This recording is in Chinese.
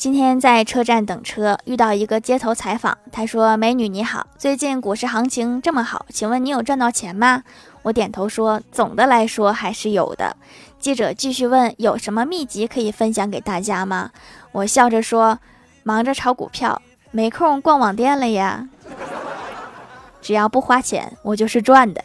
今天在车站等车遇到一个街头采访他说美女你好最近股市行情这么好请问你有赚到钱吗？我点头说总的来说还是有的。记者继续问有什么秘籍可以分享给大家吗？我笑着说忙着炒股票没空逛网店了呀。只要不花钱我就是赚的。